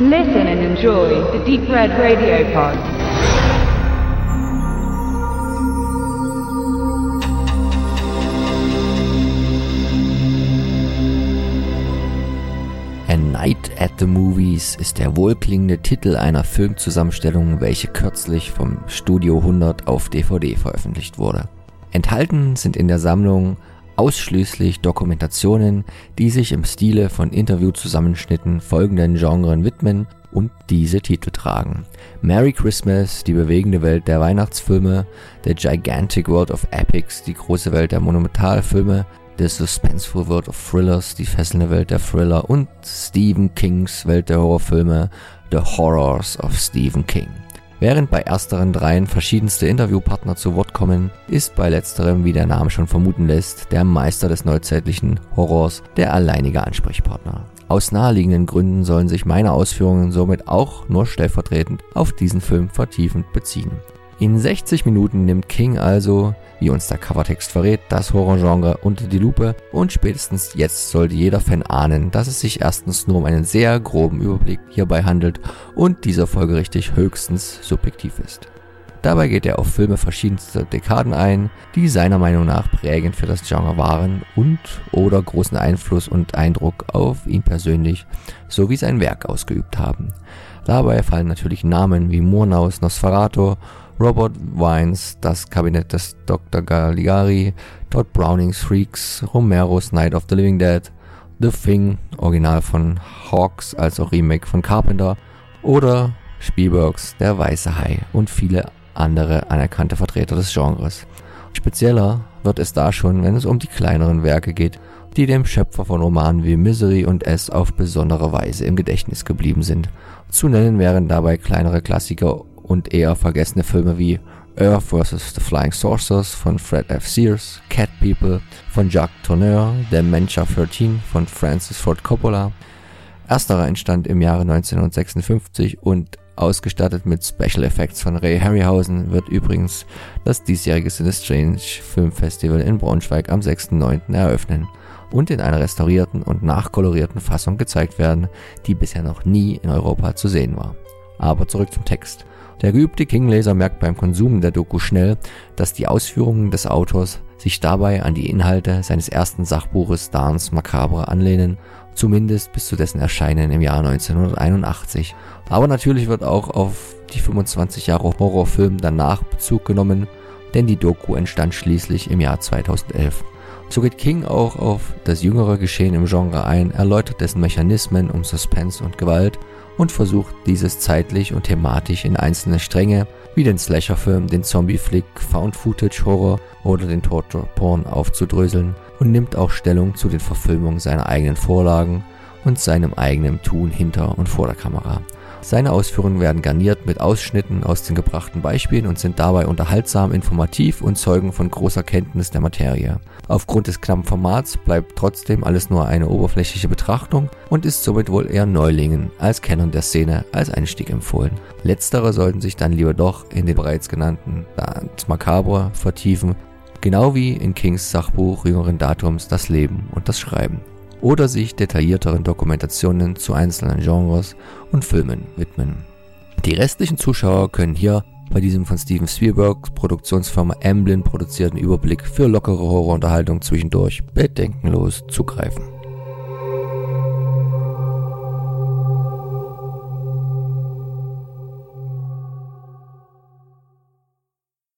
Listen and enjoy the Deep Red Radio Pod. A Night at the Movies ist der wohlklingende Titel einer Filmzusammenstellung, welche kürzlich vom Studio 100 auf DVD veröffentlicht wurde. Enthalten sind in der Sammlung ausschließlich Dokumentationen, die sich im Stile von Interviewzusammenschnitten folgenden Genren widmen und diese Titel tragen. Merry Christmas, die bewegende Welt der Weihnachtsfilme, The Gigantic World of Epics, die große Welt der Monumentalfilme, The Suspenseful World of Thrillers, die fesselnde Welt der Thriller und Stephen Kings Welt der Horrorfilme, The Horrors of Stephen King. Während bei ersteren dreien verschiedenste Interviewpartner zu Wort kommen, ist bei letzterem, wie der Name schon vermuten lässt, der Meister des neuzeitlichen Horrors der alleinige Ansprechpartner. Aus naheliegenden Gründen sollen sich meine Ausführungen somit auch nur stellvertretend auf diesen Film vertiefend beziehen. In 60 Minuten nimmt King also, wie uns der Covertext verrät, das Horrorgenre unter die Lupe und spätestens jetzt sollte jeder Fan ahnen, dass es sich erstens nur um einen sehr groben Überblick hierbei handelt und dieser folgerichtig höchstens subjektiv ist. Dabei geht er auf Filme verschiedenster Dekaden ein, die seiner Meinung nach prägend für das Genre waren und oder großen Einfluss und Eindruck auf ihn persönlich sowie sein Werk ausgeübt haben. Dabei fallen natürlich Namen wie Murnaus Nosferatu Robert Wines Das Kabinett des Dr. Caligari, Todd Brownings Freaks, Romeros Night of the Living Dead, The Thing, Original von Hawks als auch Remake von Carpenter oder Spielbergs Der Weiße Hai und viele andere anerkannte Vertreter des Genres. Spezieller wird es da schon, wenn es um die kleineren Werke geht, die dem Schöpfer von Romanen wie Misery und S auf besondere Weise im Gedächtnis geblieben sind. Zu nennen wären dabei kleinere Klassiker und eher vergessene Filme wie Earth vs. The Flying Saucers von Fred F. Sears, Cat People von Jacques Tourneur, Dementia 13 von Francis Ford Coppola. Ersterer entstand im Jahre 1956 und ausgestattet mit Special Effects von Ray Harryhausen wird übrigens das diesjährige Strange Film Festival in Braunschweig am 6.9. eröffnen und in einer restaurierten und nachkolorierten Fassung gezeigt werden, die bisher noch nie in Europa zu sehen war. Aber zurück zum Text. Der geübte King-Leser merkt beim Konsum der Doku schnell, dass die Ausführungen des Autors sich dabei an die Inhalte seines ersten Sachbuches Dance Macabre anlehnen, zumindest bis zu dessen Erscheinen im Jahr 1981. Aber natürlich wird auch auf die 25 Jahre Horrorfilm danach Bezug genommen, denn die Doku entstand schließlich im Jahr 2011. So geht King auch auf das jüngere Geschehen im Genre ein, erläutert dessen Mechanismen um Suspense und Gewalt und versucht dieses zeitlich und thematisch in einzelne Stränge wie den Slasher-Film, den Zombie-Flick, Found-Footage-Horror oder den Torture-Porn aufzudröseln und nimmt auch Stellung zu den Verfilmungen seiner eigenen Vorlagen und seinem eigenen Tun hinter und vor der Kamera. Seine Ausführungen werden garniert mit Ausschnitten aus den gebrachten Beispielen und sind dabei unterhaltsam, informativ und zeugen von großer Kenntnis der Materie. Aufgrund des knappen Formats bleibt trotzdem alles nur eine oberflächliche Betrachtung und ist somit wohl eher Neulingen als Kennern der Szene als Einstieg empfohlen. Letztere sollten sich dann lieber doch in den bereits genannten Dance Macabre vertiefen, genau wie in Kings Sachbuch jüngeren Datums Das Leben und das Schreiben oder sich detaillierteren Dokumentationen zu einzelnen Genres und Filmen widmen. Die restlichen Zuschauer können hier bei diesem von Steven Spielbergs Produktionsfirma Amblin produzierten Überblick für lockere Horrorunterhaltung zwischendurch bedenkenlos zugreifen.